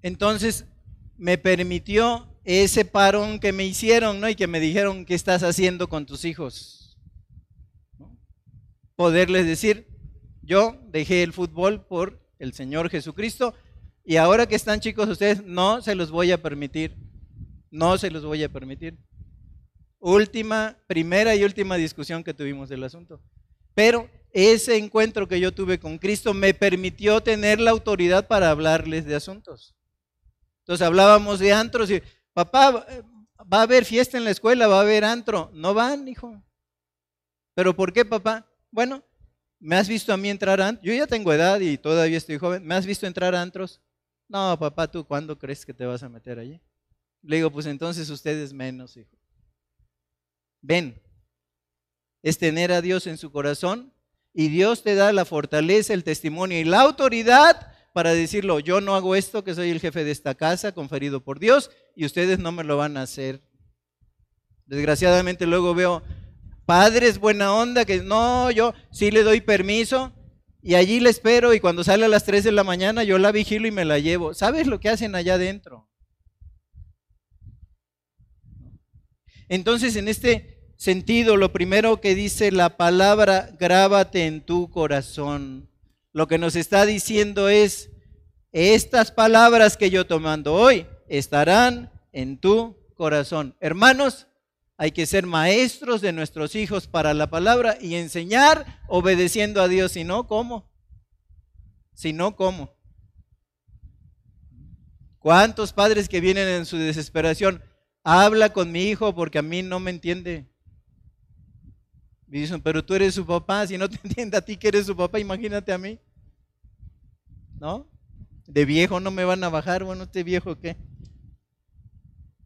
Entonces, me permitió ese parón que me hicieron, ¿no? Y que me dijeron, ¿qué estás haciendo con tus hijos? Poderles decir, yo dejé el fútbol por el Señor Jesucristo y ahora que están chicos ustedes, no se los voy a permitir. No se los voy a permitir. Última, primera y última discusión que tuvimos del asunto. Pero ese encuentro que yo tuve con Cristo me permitió tener la autoridad para hablarles de asuntos. Entonces hablábamos de antros y, papá, va a haber fiesta en la escuela, va a haber antro. No van, hijo. ¿Pero por qué, papá? Bueno, ¿me has visto a mí entrar a antros? Yo ya tengo edad y todavía estoy joven. ¿Me has visto entrar a antros? No, papá, ¿tú cuándo crees que te vas a meter allí? Le digo, pues entonces ustedes menos, hijo. Ven, es tener a Dios en su corazón y Dios te da la fortaleza, el testimonio y la autoridad para decirlo, yo no hago esto, que soy el jefe de esta casa, conferido por Dios, y ustedes no me lo van a hacer. Desgraciadamente luego veo padres buena onda que no, yo sí le doy permiso y allí le espero y cuando sale a las 3 de la mañana yo la vigilo y me la llevo. ¿Sabes lo que hacen allá adentro? Entonces, en este sentido, lo primero que dice la palabra, grábate en tu corazón. Lo que nos está diciendo es, estas palabras que yo tomando hoy estarán en tu corazón. Hermanos, hay que ser maestros de nuestros hijos para la palabra y enseñar obedeciendo a Dios. Si no, ¿cómo? Si no, ¿cómo? ¿Cuántos padres que vienen en su desesperación? habla con mi hijo porque a mí no me entiende. Me dicen, pero tú eres su papá, si no te (laughs) entiende a ti que eres su papá, imagínate a mí. ¿No? De viejo no me van a bajar, bueno, este viejo qué.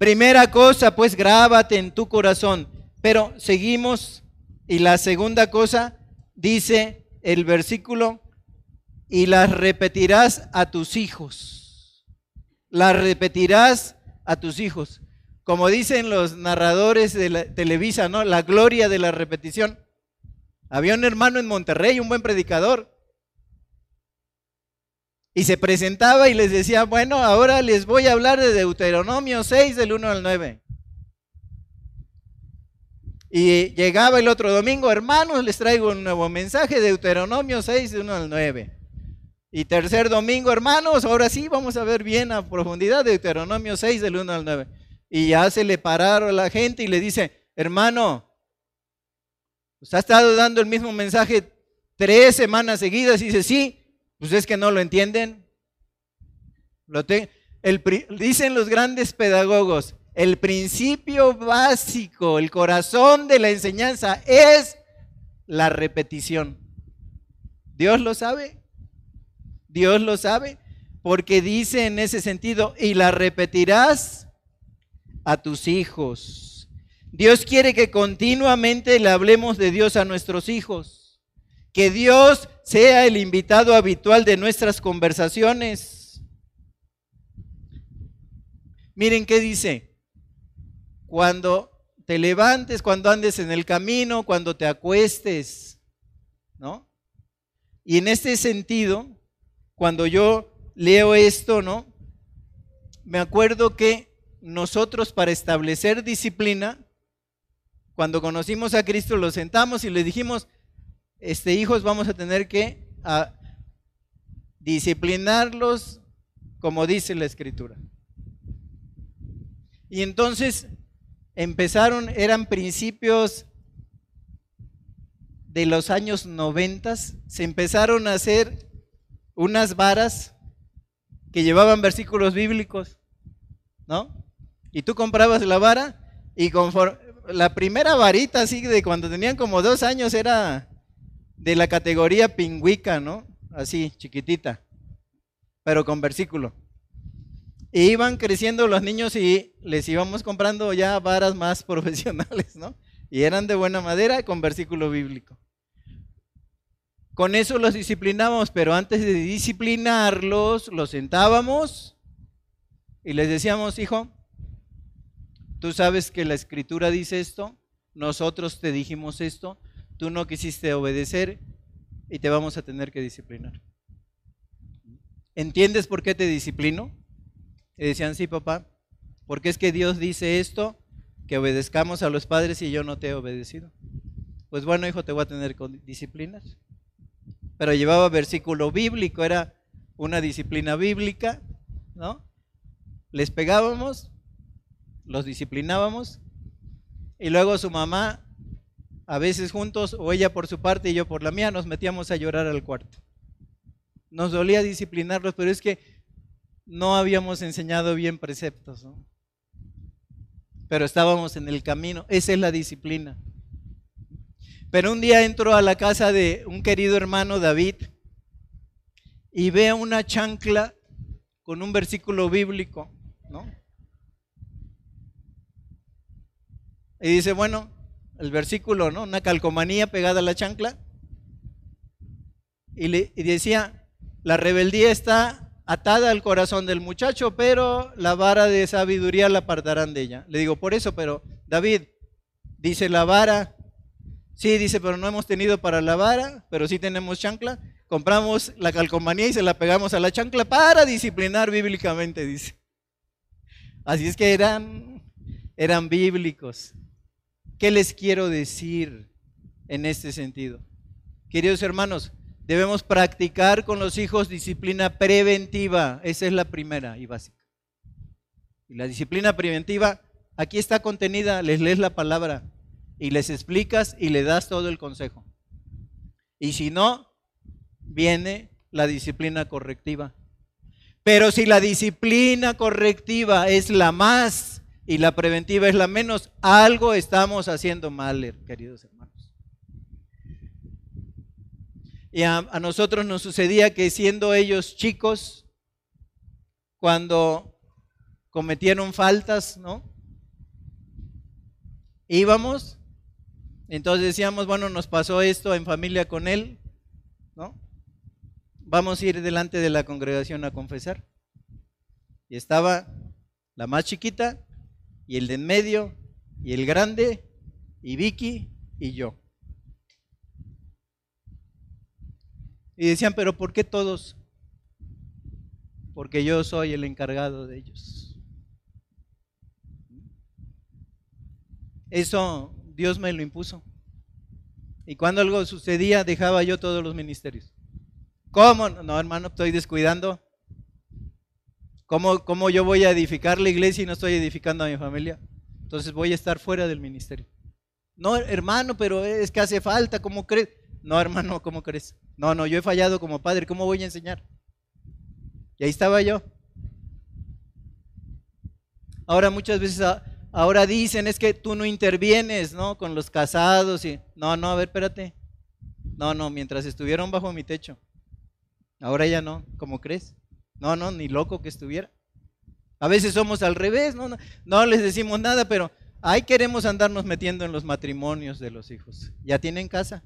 Primera cosa, pues grábate en tu corazón. Pero seguimos y la segunda cosa dice el versículo, y las repetirás a tus hijos. Las repetirás a tus hijos como dicen los narradores de la Televisa, ¿no? La gloria de la repetición. Había un hermano en Monterrey, un buen predicador. Y se presentaba y les decía, bueno, ahora les voy a hablar de Deuteronomio 6 del 1 al 9. Y llegaba el otro domingo, hermanos, les traigo un nuevo mensaje, de Deuteronomio 6 del 1 al 9. Y tercer domingo, hermanos, ahora sí vamos a ver bien a profundidad Deuteronomio 6 del 1 al 9 y ya se le pararon a la gente y le dice, hermano, usted ha estado dando el mismo mensaje tres semanas seguidas y dice, sí, pues es que no lo entienden. Lo dicen los grandes pedagogos, el principio básico, el corazón de la enseñanza es la repetición. Dios lo sabe. Dios lo sabe porque dice en ese sentido, y la repetirás a tus hijos. Dios quiere que continuamente le hablemos de Dios a nuestros hijos. Que Dios sea el invitado habitual de nuestras conversaciones. Miren qué dice. Cuando te levantes, cuando andes en el camino, cuando te acuestes, ¿no? Y en este sentido, cuando yo leo esto, ¿no? Me acuerdo que nosotros para establecer disciplina Cuando conocimos a Cristo, los sentamos y les dijimos, este, hijos, vamos a tener que a, disciplinarlos como dice la Escritura. Y entonces empezaron, eran principios de los años noventas, se empezaron a hacer unas varas que llevaban versículos bíblicos, ¿no? Y tú comprabas la vara y conforme, la primera varita así de cuando tenían como dos años era de la categoría pingüica, ¿no? Así, chiquitita, pero con versículo. Y iban creciendo los niños y les íbamos comprando ya varas más (laughs) profesionales, ¿no? Y eran de buena madera con versículo bíblico. Con eso los disciplinamos, pero antes de disciplinarlos, los sentábamos y les decíamos, hijo, tú sabes que la escritura dice esto, nosotros te dijimos esto, tú no quisiste obedecer y te vamos a tener que disciplinar. ¿Entiendes por qué te disciplino? Y decían, sí, papá, porque es que Dios dice esto, que obedezcamos a los padres y yo no te he obedecido. Pues bueno, hijo, te voy a tener que disciplinar pero llevaba versículo bíblico, era una disciplina bíblica, ¿no? Les pegábamos, los disciplinábamos, y luego su mamá, a veces juntos, o ella por su parte y yo por la mía, nos metíamos a llorar al cuarto. Nos dolía disciplinarlos, pero es que no habíamos enseñado bien preceptos, ¿no? Pero estábamos en el camino, esa es la disciplina. Pero un día entró a la casa de un querido hermano David y ve una chancla con un versículo bíblico, ¿no? Y dice, bueno, el versículo, ¿no? Una calcomanía pegada a la chancla. Y, le, y decía, la rebeldía está atada al corazón del muchacho, pero la vara de sabiduría la apartarán de ella. Le digo, por eso, pero David, dice la vara Sí, dice, pero no hemos tenido para la vara, pero sí tenemos chancla. Compramos la calcomanía y se la pegamos a la chancla para disciplinar bíblicamente, dice. Así es que eran, eran bíblicos. ¿Qué les quiero decir en este sentido? Queridos hermanos, debemos practicar con los hijos disciplina preventiva. Esa es la primera y básica. Y la disciplina preventiva, aquí está contenida, les lees la palabra y les explicas y le das todo el consejo. Y si no, viene la disciplina correctiva. Pero si la disciplina correctiva es la más y la preventiva es la menos, algo estamos haciendo mal, queridos hermanos. Y a, a nosotros nos sucedía que siendo ellos chicos, cuando cometieron faltas, ¿no? Íbamos entonces decíamos, bueno, nos pasó esto en familia con él, ¿no? Vamos a ir delante de la congregación a confesar. Y estaba la más chiquita, y el de en medio, y el grande, y Vicky, y yo. Y decían, pero ¿por qué todos? Porque yo soy el encargado de ellos. Eso Dios me lo impuso. Y cuando algo sucedía, dejaba yo todos los ministerios. ¿Cómo? No, hermano, estoy descuidando. ¿Cómo, ¿Cómo yo voy a edificar la iglesia y no estoy edificando a mi familia? Entonces voy a estar fuera del ministerio. No, hermano, pero es que hace falta, ¿cómo crees? No, hermano, ¿cómo crees? No, no, yo he fallado como padre, ¿cómo voy a enseñar? Y ahí estaba yo. Ahora muchas veces Ahora dicen es que tú no intervienes, ¿no? Con los casados y no, no, a ver, espérate. No, no, mientras estuvieron bajo mi techo. Ahora ya no, ¿cómo crees? No, no, ni loco que estuviera. A veces somos al revés, no, no, no les decimos nada, pero ahí queremos andarnos metiendo en los matrimonios de los hijos. Ya tienen casa,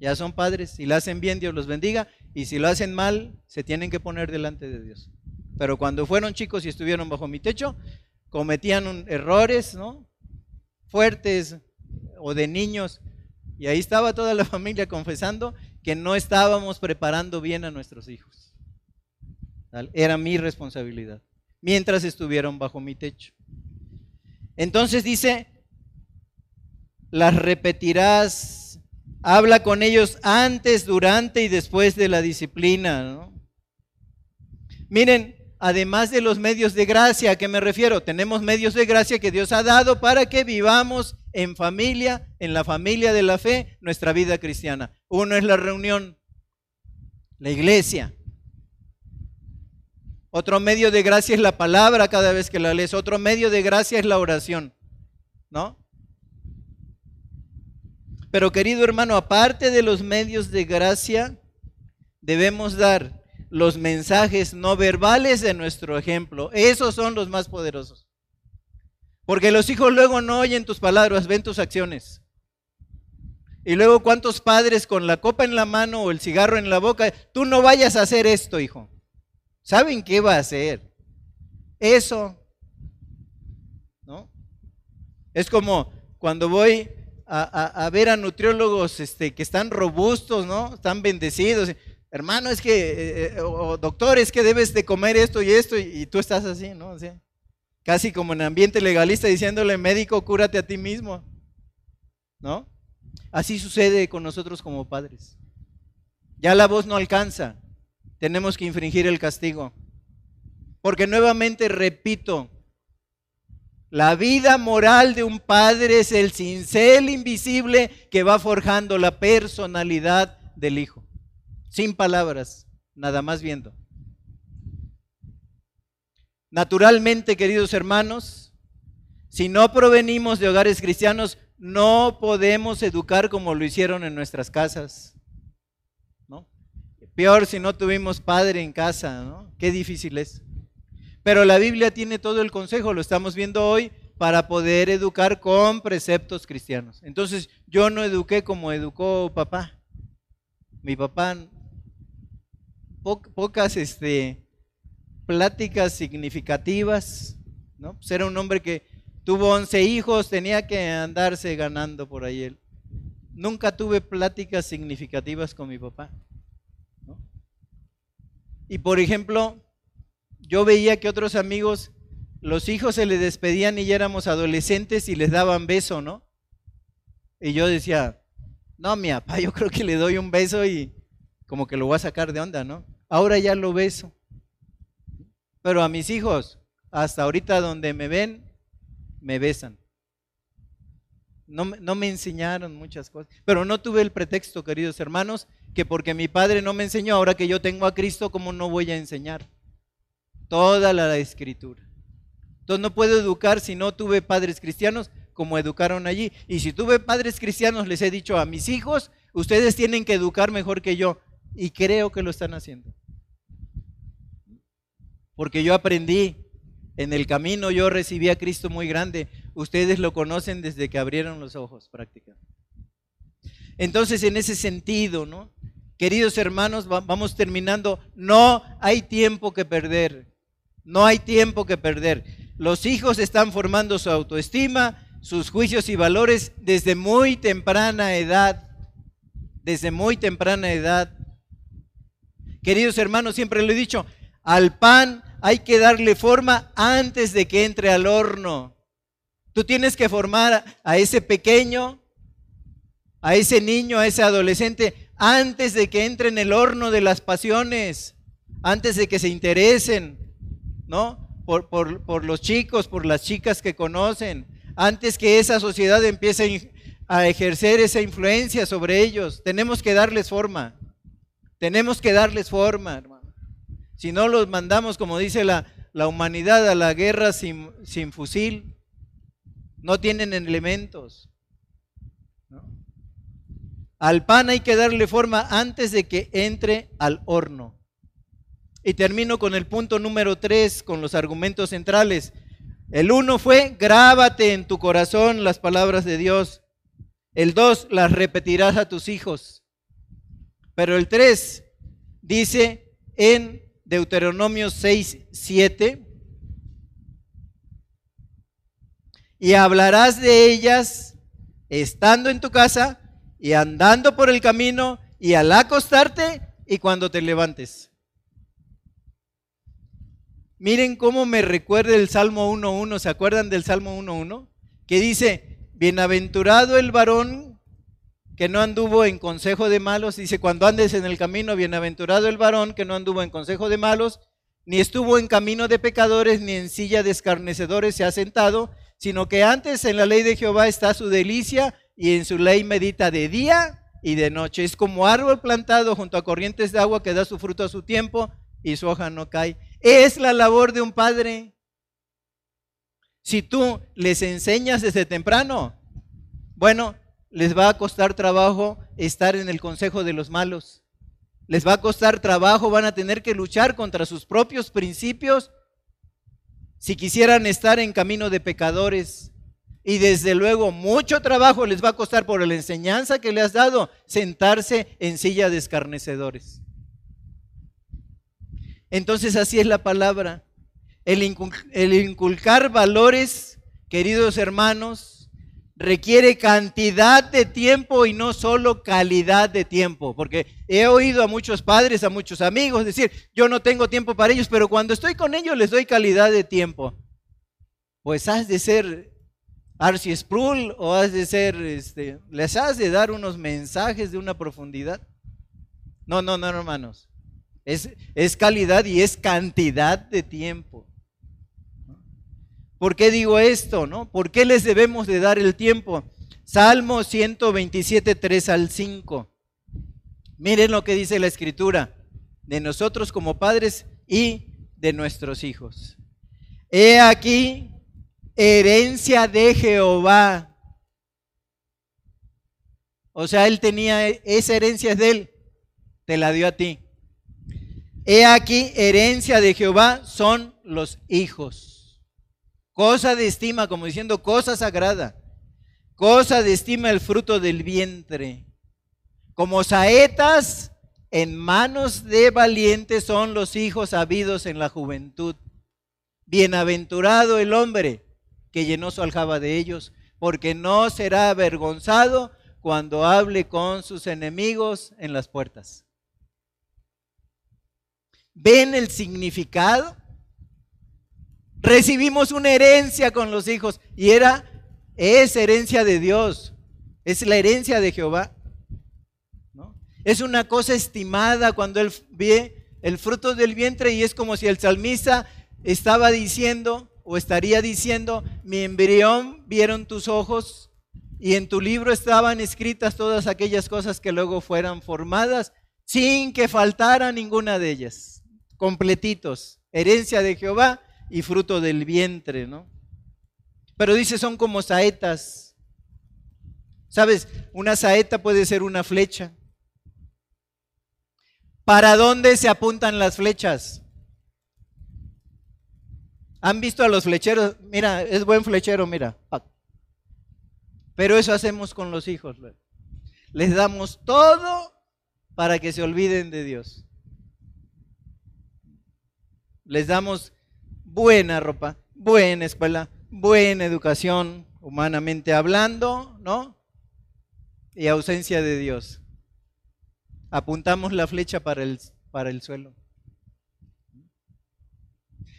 ya son padres. Si lo hacen bien, Dios los bendiga. Y si lo hacen mal, se tienen que poner delante de Dios. Pero cuando fueron chicos y estuvieron bajo mi techo, cometían errores, ¿no? Fuertes o de niños. Y ahí estaba toda la (laughs) familia confesando que no estábamos preparando bien a nuestros hijos. Era mi responsabilidad, mientras estuvieron bajo mi techo. Entonces dice, las repetirás. Habla con ellos antes, durante y después de la disciplina. Miren, además de los medios de gracia, ¿a qué me refiero? Tenemos medios de gracia que Dios ha dado para que vivamos en familia, en la familia de la fe, nuestra vida cristiana. Uno es la reunión, la iglesia. Otro medio de gracia es la palabra cada vez que la lees. Otro medio de gracia es la oración. ¿No? Pero querido hermano, aparte de los medios de gracia, debemos dar los mensajes no verbales de nuestro ejemplo. Esos son los más poderosos. Porque los hijos luego no oyen tus palabras, ven tus acciones. Y luego cuántos padres con la copa en la mano o el cigarro en la boca, tú no vayas a hacer esto, hijo. ¿Saben qué va a hacer? Eso. ¿No? Es como cuando voy a, ver a nutriólogos este, que están robustos, ¿no? Están bendecidos hermano, es que, eh, eh, o doctor, es que debes de comer esto y esto, y, tú estás así, ¿no? casi como en ambiente legalista diciéndole, médico, cúrate a ti mismo, ¿no? Así sucede con nosotros como padres. Ya la voz no alcanza, tenemos que infringir el castigo. Porque nuevamente repito, la vida moral de un padre es el cincel invisible que va forjando la personalidad del hijo sin palabras, nada más viendo. Naturalmente, queridos hermanos, si no provenimos de hogares cristianos, no podemos educar como lo hicieron en nuestras casas. Peor si no tuvimos padre en casa, ¿no? Qué difícil es. Pero la Biblia tiene todo el consejo, lo estamos viendo hoy, para poder educar con preceptos cristianos. Entonces, yo no eduqué como educó papá. Mi papá pocas este, pláticas significativas, ¿no? Pues era un hombre que tuvo 11 hijos, tenía que andarse ganando por ahí. Nunca tuve pláticas significativas con mi papá. Y por ejemplo, yo veía que otros amigos, los hijos se les despedían y ya éramos adolescentes y les daban beso, ¿no? Y yo decía, no, mi papá, yo creo que le doy un beso y como que lo voy a sacar de onda, ¿no? Ahora ya lo beso. Pero a mis hijos, hasta ahorita donde me ven, me besan. No, no, me enseñaron muchas cosas. Pero no tuve el pretexto, queridos hermanos, que porque mi padre no me enseñó, ahora que yo tengo a Cristo, ¿cómo no voy a enseñar? Toda la escritura. Entonces no puedo educar si no tuve padres cristianos como educaron allí. Y si tuve padres cristianos, les he dicho a mis hijos, ustedes tienen que educar mejor que yo. Y creo que lo están haciendo. Porque yo aprendí, en el camino yo recibí a Cristo muy grande. Ustedes lo conocen desde que abrieron los ojos prácticamente. Entonces, en ese sentido, ¿no? Queridos hermanos, vamos terminando. No hay tiempo que perder. No hay tiempo que perder. Los hijos están formando su autoestima, sus juicios y valores desde muy temprana edad. Desde muy temprana edad. Queridos hermanos, siempre lo he dicho, al pan hay que darle forma antes de que entre al horno. Tú tienes que formar a ese pequeño, a ese niño, a ese adolescente, antes de que entre en el horno de las pasiones, antes de que se interesen, ¿no? Por, por los chicos, por las chicas que conocen, antes que esa sociedad empiece a ejercer esa influencia sobre ellos. Tenemos que darles forma. Tenemos que darles forma, hermano. Si no los mandamos, como dice la, humanidad, a la guerra sin, fusil, no tienen elementos. Al pan hay que darle forma antes de que entre al horno. Y termino con el punto número tres, con los argumentos centrales. El uno fue, grábate en tu corazón las palabras de Dios. El dos, las repetirás a tus hijos. Pero el tres dice, en Deuteronomio 6, 7. Y hablarás de ellas estando en tu casa y andando por el camino y al acostarte y cuando te levantes. Miren cómo me recuerda el Salmo 1.1. ¿Se acuerdan del Salmo 1.1? Que dice, bienaventurado el varón que no anduvo en consejo de malos, dice, cuando andes en el camino, bienaventurado el varón que no anduvo en consejo de malos, ni estuvo en camino de pecadores, ni en silla de escarnecedores se ha sentado, sino que antes en la ley de Jehová está su delicia y en su ley medita de día y de noche. Es como árbol plantado junto a corrientes de agua que da su fruto a su tiempo y su hoja no cae. Es la labor de un padre. Si tú les enseñas desde temprano, bueno, les va a costar trabajo estar en el consejo de los malos. Les va a costar trabajo, van a tener que luchar contra sus propios principios si quisieran estar en camino de pecadores. Y desde luego mucho trabajo les va a costar por la enseñanza que le has dado sentarse en silla de escarnecedores. Entonces así es la palabra. El, inculcar valores, queridos hermanos, requiere cantidad de tiempo y no solo calidad de tiempo, porque he oído a muchos padres, a muchos amigos decir, yo no tengo tiempo para ellos, pero cuando estoy con ellos les doy calidad de tiempo. Pues has de ser Archie Sproul o has de ser, este, les has de dar unos mensajes de una profundidad. No, no, no, hermanos. Es, es calidad y es cantidad de tiempo. ¿Por qué digo esto? No? ¿Por qué les debemos de dar el tiempo? Salmo 127, 3 al 5. Miren lo que dice la escritura de nosotros como padres y de nuestros hijos. He aquí herencia de Jehová. O sea, él tenía esa herencia de él, te la dio a ti. He aquí herencia de Jehová son los hijos. Cosa de estima, como diciendo cosa sagrada. Cosa de estima el fruto del vientre. Como saetas en manos de valientes son los hijos habidos en la juventud. Bienaventurado el hombre que llenó su aljaba de ellos, porque no será avergonzado cuando hable con sus enemigos en las puertas. ¿Ven el significado? Recibimos una herencia con los hijos y era, es herencia de Dios, es la herencia de Jehová. Es una cosa estimada cuando él ve el fruto del vientre y es como si el salmista estaba diciendo o estaría diciendo, mi embrión vieron tus ojos y en tu libro estaban escritas todas aquellas cosas que luego fueran formadas sin que faltara ninguna de ellas, completitos, herencia de Jehová y fruto del vientre, ¿no? Pero dice, son como saetas. ¿Sabes? Una saeta puede ser una flecha. ¿Para dónde se apuntan las flechas? ¿Han visto a los flecheros? Mira, es buen flechero, mira. Pero eso hacemos con los hijos. Les damos todo para que se olviden de Dios. Les damos buena ropa, buena escuela, buena educación, humanamente hablando, ¿no? Y ausencia de Dios. Apuntamos la flecha para el, para el suelo.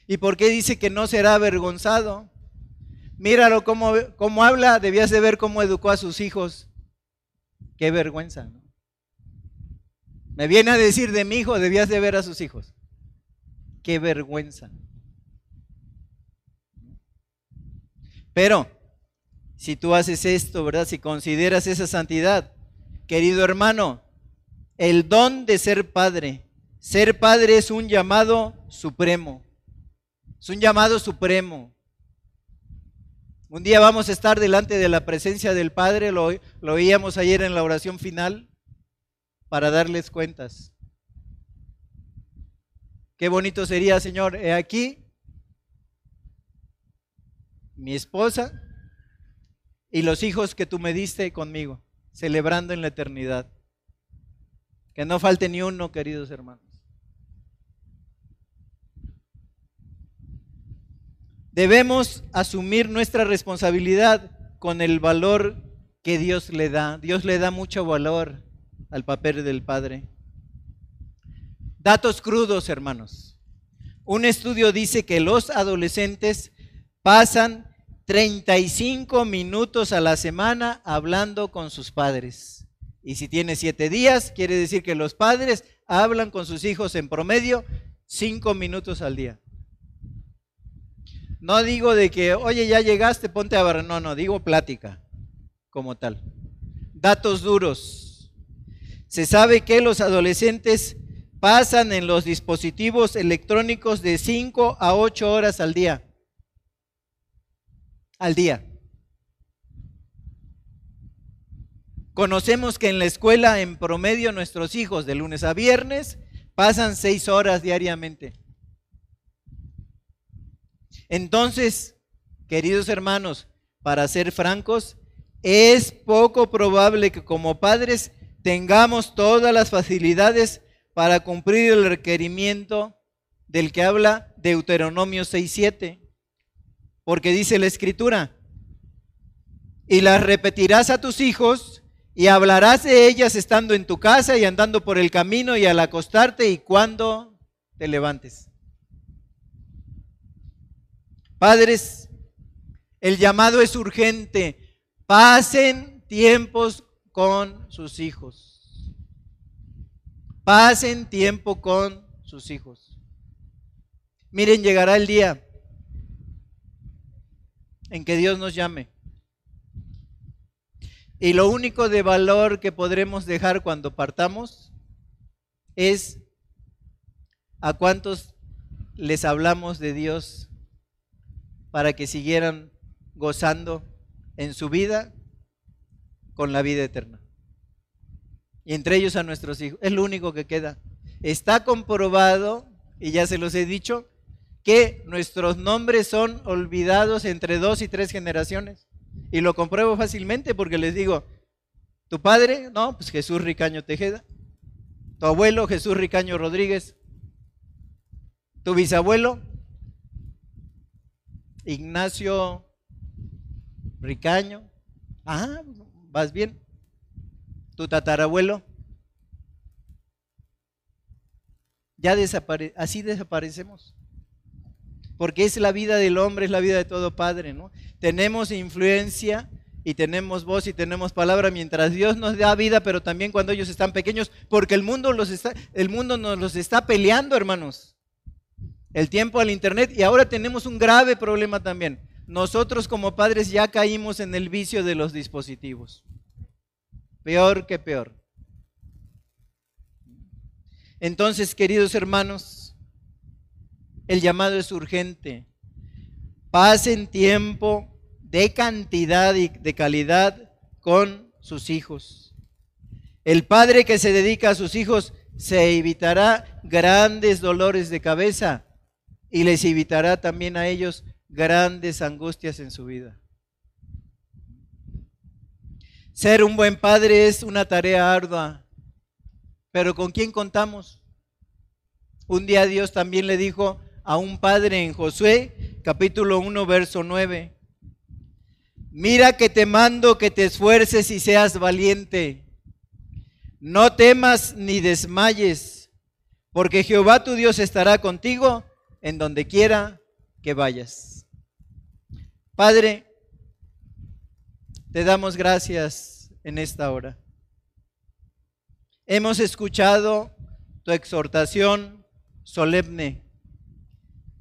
¿Y por qué dice que no será avergonzado? Míralo cómo, cómo habla, debías de ver cómo educó a sus hijos. Qué vergüenza. Me viene a decir de mi hijo, debías de ver a sus hijos. Qué vergüenza. Pero si tú haces esto, ¿verdad? Si consideras esa santidad, querido hermano, el don de ser padre, ser padre es un llamado supremo. Es un llamado supremo. Un día vamos a estar delante de la presencia del Padre, lo, lo oíamos ayer en la oración final, para darles cuentas. Qué bonito sería, Señor, he aquí mi esposa y los hijos que tú me diste conmigo, celebrando en la eternidad. Que no falte ni uno, queridos hermanos. Debemos asumir nuestra responsabilidad con el valor que Dios le da. Dios le da mucho valor al papel del Padre. Datos crudos, hermanos. Un estudio dice que los adolescentes pasan 35 minutos a la semana hablando con sus padres. Y si tiene siete días, quiere decir que los padres hablan con sus hijos en promedio cinco minutos al día. No digo de que, oye, ya llegaste, ponte a ver. No, no, digo plática como tal. Datos duros. Se sabe que los adolescentes pasan en los dispositivos electrónicos de 5 a 8 horas al día. Al día. Conocemos que en la escuela, en promedio, nuestros hijos de lunes a viernes pasan 6 horas diariamente. Entonces, queridos hermanos, para ser francos, es poco probable que como padres tengamos todas las facilidades para cumplir el requerimiento del que habla Deuteronomio 6.7. Porque dice la escritura, y las repetirás a tus hijos y hablarás de ellas estando en tu casa y andando por el camino y al acostarte y cuando te levantes. Padres, el llamado es urgente. Pasen tiempos con sus hijos. Pasen tiempo con sus hijos. Miren, llegará el día en que Dios nos llame. Y lo único de valor que podremos dejar cuando partamos es a cuántos les hablamos de Dios para que siguieran gozando en su vida con la vida eterna. Y entre ellos a nuestros hijos. Es lo único que queda. Está comprobado, y ya se los he dicho, que nuestros nombres son olvidados entre dos y tres generaciones. Y lo compruebo fácilmente porque les digo, tu padre, no, pues Jesús Ricaño Tejeda. Tu abuelo, Jesús Ricaño Rodríguez. Tu bisabuelo, Ignacio Ricaño. Ah, vas bien. Tu tatarabuelo. Ya desapare así desaparecemos. Porque es la vida del hombre, es la vida de todo padre, ¿no? Tenemos influencia y tenemos voz y tenemos palabra mientras Dios nos da vida, pero también cuando ellos están pequeños, porque el mundo los está el mundo nos los está peleando, hermanos el tiempo al Internet y ahora tenemos un grave problema también. Nosotros como padres ya caímos en el vicio de los dispositivos. Peor que peor. Entonces, queridos hermanos, el llamado es urgente. Pasen tiempo de cantidad y de calidad con sus hijos. El padre que se dedica a sus hijos se evitará grandes dolores de cabeza y les evitará también a ellos grandes angustias en su vida. Ser un buen padre es una tarea ardua, pero ¿con quién contamos? Un día Dios también le dijo a un padre en Josué, capítulo 1, verso 9, mira que te mando que te esfuerces y seas valiente, no temas ni desmayes, porque Jehová tu Dios estará contigo en donde quiera que vayas. Padre, te damos gracias en esta hora. Hemos escuchado tu exhortación solemne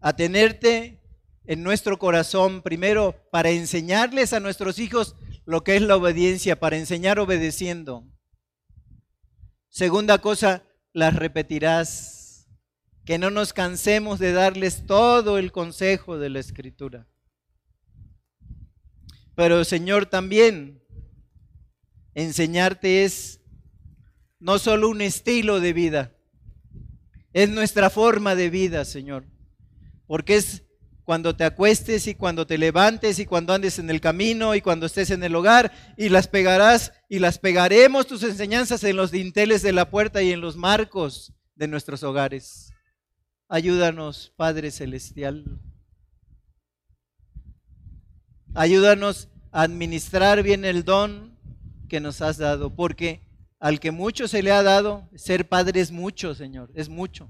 a tenerte en nuestro corazón primero para enseñarles a nuestros hijos lo que es la obediencia, para enseñar obedeciendo. Segunda cosa, las repetirás que no nos cansemos de darles todo el consejo de la escritura. Pero Señor, también enseñarte es no solo un estilo de vida, es nuestra forma de vida, Señor. Porque es cuando te acuestes y cuando te levantes y cuando andes en el camino y cuando estés en el hogar y las pegarás y las pegaremos tus enseñanzas en los dinteles de la puerta y en los marcos de nuestros hogares. Ayúdanos, Padre Celestial. Ayúdanos a administrar bien el don que nos has dado, porque al que mucho se le ha dado, ser padre es mucho, Señor, es mucho.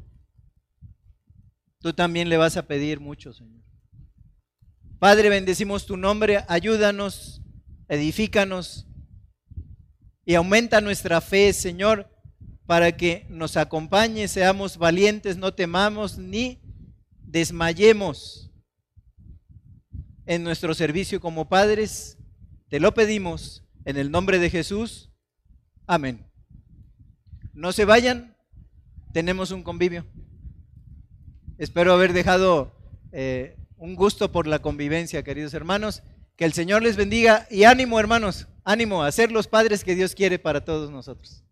Tú también le vas a pedir mucho, Señor. Padre, bendecimos tu nombre, ayúdanos, edifícanos y aumenta nuestra fe, Señor, para que nos acompañe, seamos valientes, no temamos ni desmayemos en nuestro servicio como padres. Te lo pedimos en el nombre de Jesús. Amén. No se vayan, tenemos un convivio. Espero haber dejado eh, un gusto por la convivencia, queridos hermanos. Que el Señor les bendiga y ánimo, hermanos, ánimo a ser los padres que Dios quiere para todos nosotros.